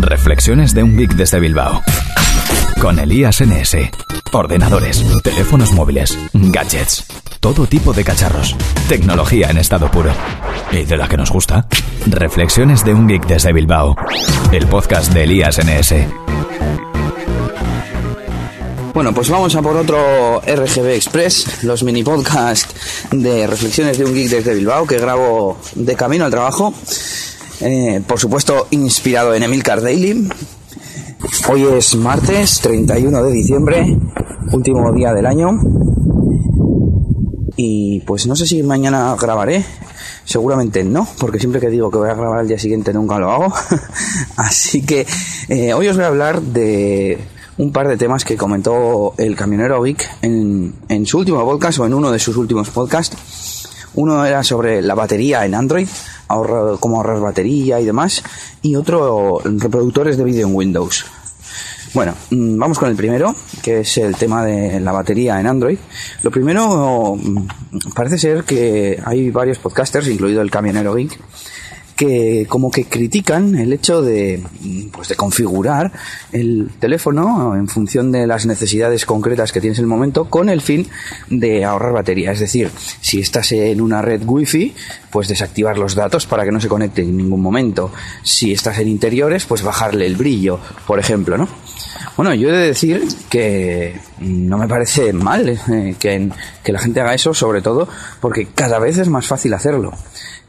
Reflexiones de un geek desde Bilbao. Con Elías NS. Ordenadores, teléfonos móviles, gadgets, todo tipo de cacharros. Tecnología en estado puro. Y de la que nos gusta. Reflexiones de un geek desde Bilbao. El podcast de Elías NS. Bueno, pues vamos a por otro RGB Express, los mini podcast de reflexiones de un geek desde Bilbao que grabo de camino al trabajo. Eh, por supuesto, inspirado en Emilcar Daily. Hoy es martes 31 de diciembre, último día del año. Y pues no sé si mañana grabaré. Seguramente no, porque siempre que digo que voy a grabar al día siguiente nunca lo hago. Así que eh, hoy os voy a hablar de un par de temas que comentó el camionero Vic en, en su último podcast o en uno de sus últimos podcasts. Uno era sobre la batería en Android, ahorrar, cómo ahorrar batería y demás, y otro reproductores de vídeo en Windows. Bueno, mm, vamos con el primero, que es el tema de la batería en Android. Lo primero, mm, parece ser que hay varios podcasters, incluido el camionero Geek, que como que critican el hecho de, pues de configurar el teléfono en función de las necesidades concretas que tienes en el momento con el fin de ahorrar batería. Es decir, si estás en una red wifi, pues desactivar los datos para que no se conecte en ningún momento. Si estás en interiores, pues bajarle el brillo, por ejemplo, ¿no? Bueno, yo he de decir que no me parece mal eh, que, que la gente haga eso, sobre todo porque cada vez es más fácil hacerlo.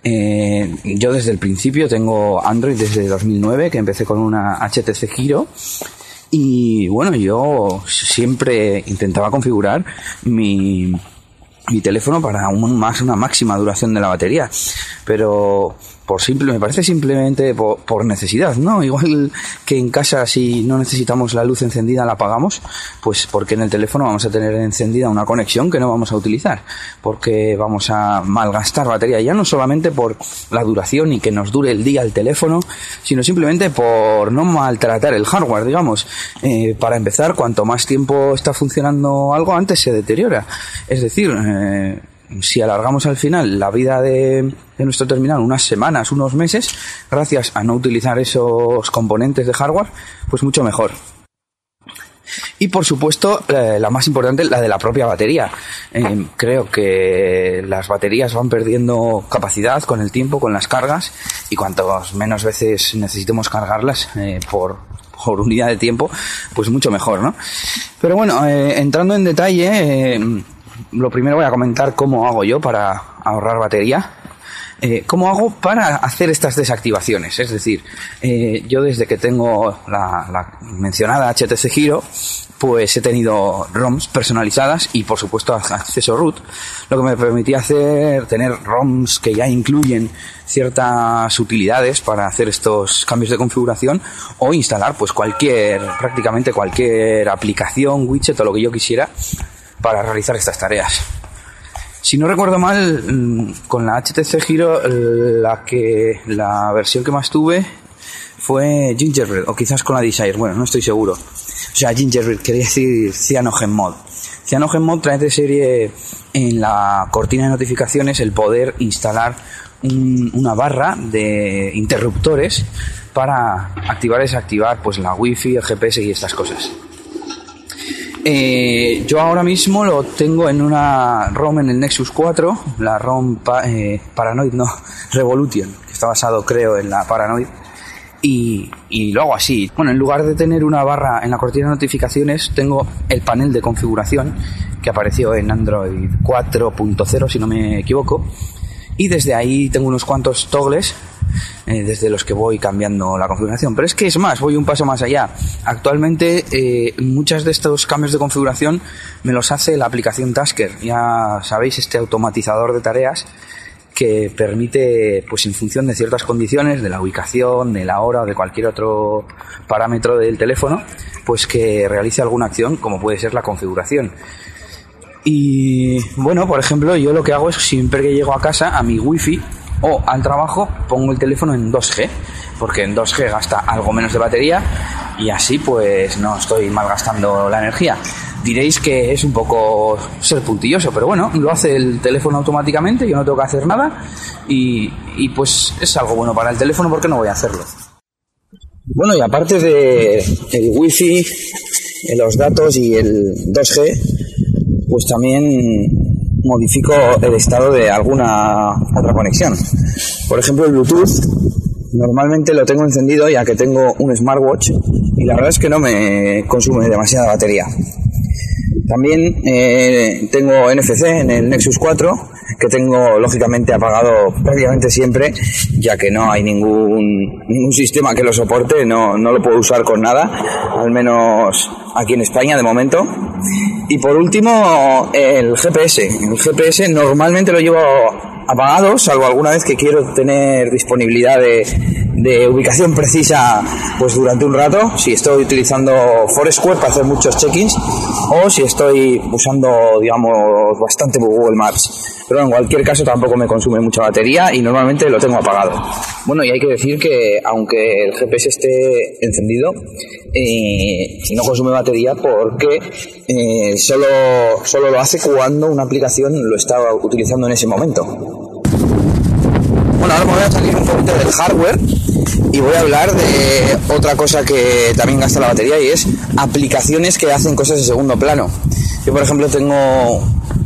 Eh, yo desde el principio tengo Android desde 2009, que empecé con una HTC Giro. Y bueno, yo siempre intentaba configurar mi, mi teléfono para un, más, una máxima duración de la batería. Pero por simple, me parece simplemente por, necesidad, ¿no? Igual que en casa si no necesitamos la luz encendida la apagamos, pues porque en el teléfono vamos a tener encendida una conexión que no vamos a utilizar, porque vamos a malgastar batería, ya no solamente por la duración y que nos dure el día el teléfono, sino simplemente por no maltratar el hardware, digamos. Eh, para empezar, cuanto más tiempo está funcionando algo, antes se deteriora. Es decir, eh, si alargamos al final la vida de, nuestro terminal unas semanas, unos meses, gracias a no utilizar esos componentes de hardware, pues mucho mejor. Y por supuesto, eh, la más importante, la de la propia batería. Eh, creo que las baterías van perdiendo capacidad con el tiempo, con las cargas, y cuantos menos veces necesitemos cargarlas eh, por, por unidad de tiempo, pues mucho mejor, ¿no? Pero bueno, entrando en detalle, lo primero voy a comentar cómo hago yo para ahorrar batería. Eh, ¿Cómo hago para hacer estas desactivaciones? Es decir, eh, yo desde que tengo la, mencionada HTC Giro, pues he tenido ROMs personalizadas y por supuesto acceso root, lo que me permitía hacer tener ROMs que ya incluyen ciertas utilidades para hacer estos cambios de configuración o instalar pues cualquier, prácticamente cualquier aplicación, widget o lo que yo quisiera para realizar estas tareas. Si no recuerdo mal, mm, con la HTC Giro, la que la versión que más tuve fue Gingerbread, o quizás con la Desire, bueno, no estoy seguro. O sea, Gingerbread quería decir Cyanogen Mod. Cyanogen Mod trae de serie en la cortina de notificaciones el poder instalar una barra de interruptores para activar y desactivar pues la wifi, el GPS y estas cosas. Eh, yo ahora mismo lo tengo en una ROM en el Nexus 4, la ROM eh, Paranoid, no, Revolution, que está basado creo en la Paranoid. Y, y, lo hago así. Bueno, en lugar de tener una barra en la cortina de notificaciones, tengo el panel de configuración que apareció en Android 4.0, si no me equivoco. Y desde ahí tengo unos cuantos toggles eh, desde los que voy cambiando la configuración. Pero es que es más, voy un paso más allá. Actualmente eh, muchos de estos cambios de configuración me los hace la aplicación Tasker. Ya sabéis, este automatizador de tareas que permite, pues en función de ciertas condiciones, de la ubicación, de la hora o de cualquier otro parámetro del teléfono, pues que realice alguna acción como puede ser la configuración. Y bueno, por ejemplo, yo lo que hago es siempre que llego a casa, a mi wifi, o al trabajo pongo el teléfono en 2G, porque en 2G gasta algo menos de batería y así pues no estoy malgastando la energía. Diréis que es un poco ser puntilloso, pero bueno, lo hace el teléfono automáticamente, yo no tengo que hacer nada y, y pues es algo bueno para el teléfono porque no voy a hacerlo. Bueno, y aparte de el wifi, los datos y el 2G, pues también modifico el estado de alguna otra conexión. Por ejemplo, el Bluetooth normalmente lo tengo encendido ya que tengo un smartwatch y la verdad es que no me consume demasiada batería. También eh, tengo NFC en el Nexus 4 que tengo lógicamente apagado prácticamente siempre ya que no hay ningún, ningún sistema que lo soporte, no, no lo puedo usar con nada, al menos aquí en España de momento. Y por último, el GPS. El GPS normalmente lo llevo apagado, salvo alguna vez que quiero tener disponibilidad de, ubicación precisa pues durante un rato, si estoy utilizando Foursquare para hacer muchos check-ins o si estoy usando, digamos, bastante Google Maps. Pero en cualquier caso tampoco me consume mucha batería y normalmente lo tengo apagado. Bueno, y hay que decir que aunque el GPS esté encendido, eh, no consume batería porque eh, solo, solo lo hace cuando una aplicación lo está utilizando en ese momento. Bueno, ahora me voy a salir un poquito del hardware y voy a hablar de otra cosa que también gasta la batería y es aplicaciones que hacen cosas de segundo plano. Yo, por ejemplo, tengo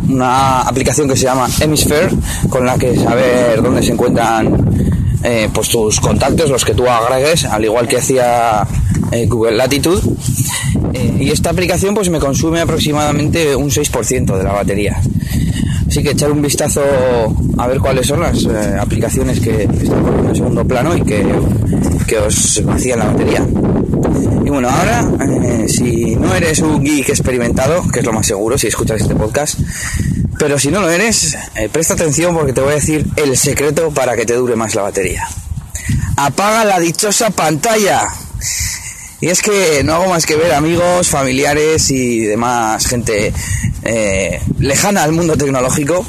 una aplicación que se llama Hemisphere con la que saber dónde se encuentran eh, pues tus contactos, los que tú agregues, al igual que hacía eh, Google Latitude. Eh, y esta aplicación pues me consume aproximadamente un 6% de la batería. Así que echar un vistazo a ver cuáles son las aplicaciones que están en segundo plano y que, que os vacían la batería. Y bueno, ahora, eh, si eres un geek experimentado, que es lo más seguro si escuchas este podcast, pero si no lo eres, eh, presta atención porque te voy a decir el secreto para que te dure más la batería. Apaga la dichosa pantalla. Y es que no hago más que ver amigos, familiares y demás gente eh, lejana al mundo tecnológico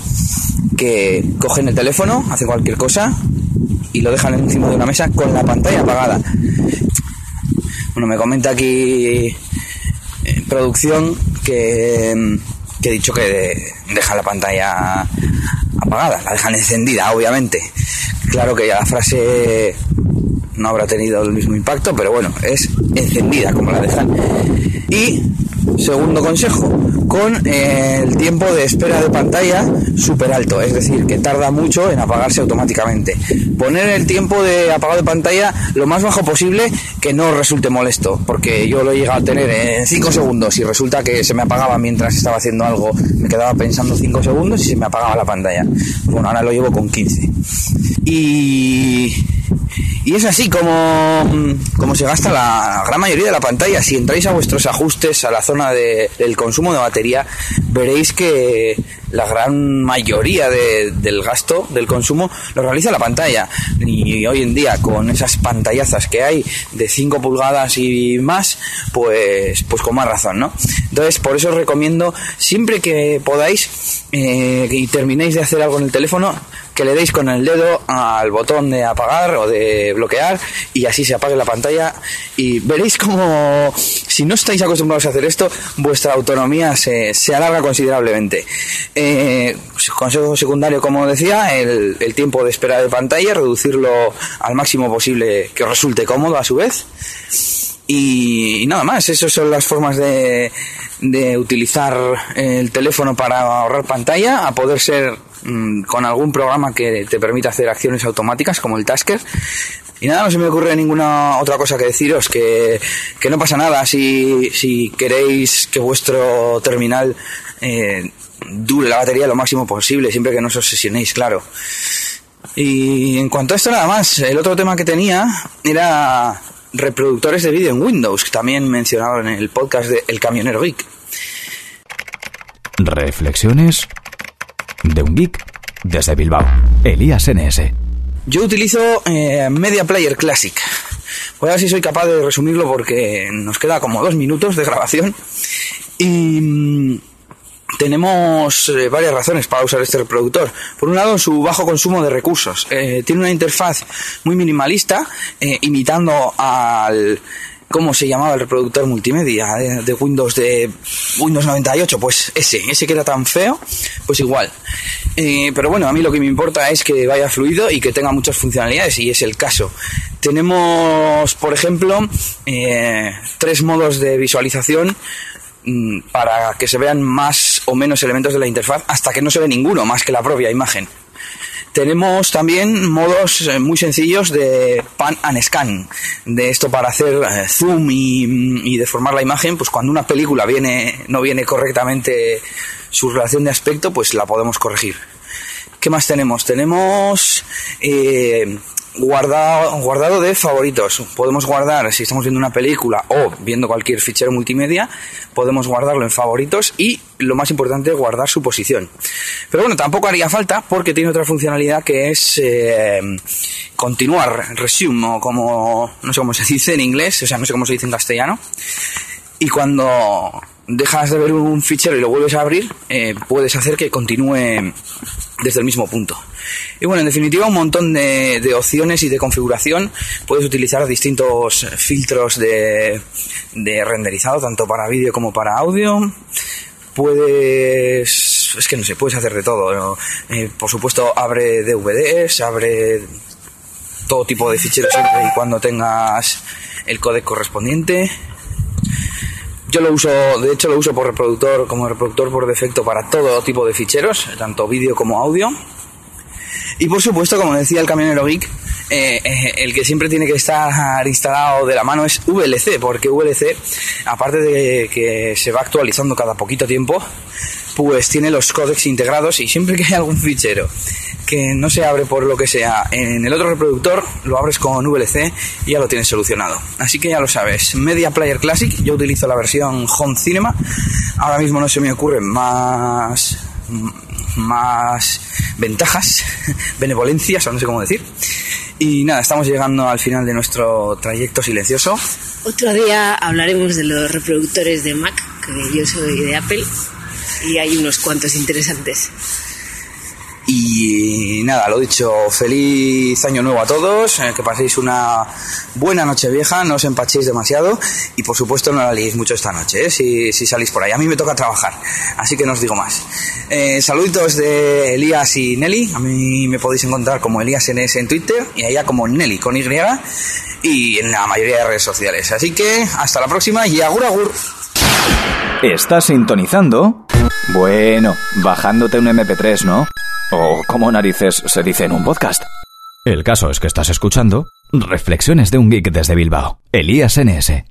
que cogen el teléfono, hacen cualquier cosa y lo dejan encima de una mesa con la pantalla apagada. Bueno, me comenta aquí producción que, he dicho que deja la pantalla apagada, la dejan encendida, obviamente. Claro que ya la frase no habrá tenido el mismo impacto, pero bueno, es encendida como la dejan. Y segundo consejo, con el tiempo de espera de pantalla súper alto, es decir, que tarda mucho en apagarse automáticamente. Poner el tiempo de apagado de pantalla lo más bajo posible que no resulte molesto, porque yo lo he a tener en 5 segundos y resulta que se me apagaba mientras estaba haciendo algo, me quedaba pensando 5 segundos y se me apagaba la pantalla. Bueno, ahora lo llevo con 15. Y y es así como, como se gasta la gran mayoría de la pantalla. Si entráis a vuestros ajustes a la zona de, del consumo de batería, veréis que la gran mayoría del gasto del consumo lo realiza la pantalla. Y hoy en día, con esas pantallazas que hay de 5 pulgadas y más, pues, pues con más razón, ¿no? Entonces, por eso os recomiendo, siempre que podáis eh, y terminéis de hacer algo en el teléfono, que le deis con el dedo al botón de apagar o de bloquear y así se apague la pantalla y veréis como si no estáis acostumbrados a hacer esto vuestra autonomía se, se alarga considerablemente eh, consejo secundario como decía el, tiempo de espera de pantalla reducirlo al máximo posible que resulte cómodo a su vez y, nada más, esas son las formas de, de utilizar el teléfono para ahorrar pantalla, a poder ser mmm, con algún programa que te permita hacer acciones automáticas como el Tasker. Y nada, no se me ocurre ninguna otra cosa que deciros, que, que no pasa nada si, si queréis que vuestro terminal eh, dure la batería lo máximo posible, siempre que no os obsesionéis, claro. Y en cuanto a esto nada más, el otro tema que tenía era reproductores de vídeo en Windows, también mencionado en el podcast de El Camionero Geek. Reflexiones de un geek desde Bilbao. Elías NS. Yo utilizo eh, Media Player Classic. Voy a ver si soy capaz de resumirlo porque nos queda como dos minutos de grabación. Y tenemos eh, varias razones para usar este reproductor. Por un lado, su bajo consumo de recursos. Eh, tiene una interfaz muy minimalista, imitando al ¿Cómo se llamaba el reproductor multimedia de, Windows de Windows 98? Pues ese, ese que era tan feo, pues igual. Eh, pero bueno, a mí lo que me importa es que vaya fluido y que tenga muchas funcionalidades y es el caso. Tenemos, por ejemplo, eh, tres modos de visualización mm, para que se vean más o menos elementos de la interfaz hasta que no se ve ninguno más que la propia imagen. Tenemos también modos eh, muy sencillos de pan and scan, de esto para hacer eh, zoom y, deformar la imagen, pues cuando una película viene, no viene correctamente su relación de aspecto, pues la podemos corregir. ¿Qué más tenemos? Tenemos eh, guardado, guardado de favoritos. Podemos guardar, si estamos viendo una película o viendo cualquier fichero multimedia, podemos guardarlo en favoritos y lo más importante, guardar su posición. Pero bueno, tampoco haría falta porque tiene otra funcionalidad que es eh, continuar, resume, o como, no sé cómo se dice en inglés, o sea, no sé cómo se dice en castellano. Y cuando dejas de ver un fichero y lo vuelves a abrir, eh, puedes hacer que continúe desde el mismo punto. Y bueno, en definitiva, un montón de, opciones y de configuración. Puedes utilizar distintos filtros de, renderizado, tanto para vídeo como para audio. Puedes. Es que no sé, puedes hacer de todo. Eh, por supuesto, abre DVDs, abre todo tipo de ficheros siempre y cuando tengas el códec correspondiente. Yo lo uso, de hecho lo uso por reproductor, como reproductor por defecto para todo tipo de ficheros, tanto vídeo como audio. Y por supuesto, como decía el camionero Geek, eh, eh, el que siempre tiene que estar instalado de la mano es VLC, porque VLC, aparte de que se va actualizando cada poquito tiempo, pues tiene los códecs integrados y siempre que hay algún fichero que no se abre por lo que sea en el otro reproductor, lo abres con VLC y ya lo tienes solucionado. Así que ya lo sabes, Media Player Classic, yo utilizo la versión Home Cinema, ahora mismo no se me ocurren más más ventajas, benevolencias, o no sé cómo decir. Y nada, estamos llegando al final de nuestro trayecto silencioso. Otro día hablaremos de los reproductores de Mac, que yo soy de Apple, y hay unos cuantos interesantes. Y nada, lo dicho, feliz año nuevo a todos, eh, que paséis una buena noche vieja, no os empachéis demasiado y por supuesto no la liéis mucho esta noche, eh, si, salís por ahí. A mí me toca trabajar, así que no os digo más. Eh, saluditos de Elías y Nelly, a mí me podéis encontrar como Elías NS en Twitter y allá como Nelly con Y y en la mayoría de redes sociales. Así que hasta la próxima y agur agur. ¿Estás sintonizando? Bueno, bajándote un MP3, ¿no? O como narices se dice en un podcast. El caso es que estás escuchando Reflexiones de un geek desde Bilbao. Elías NS.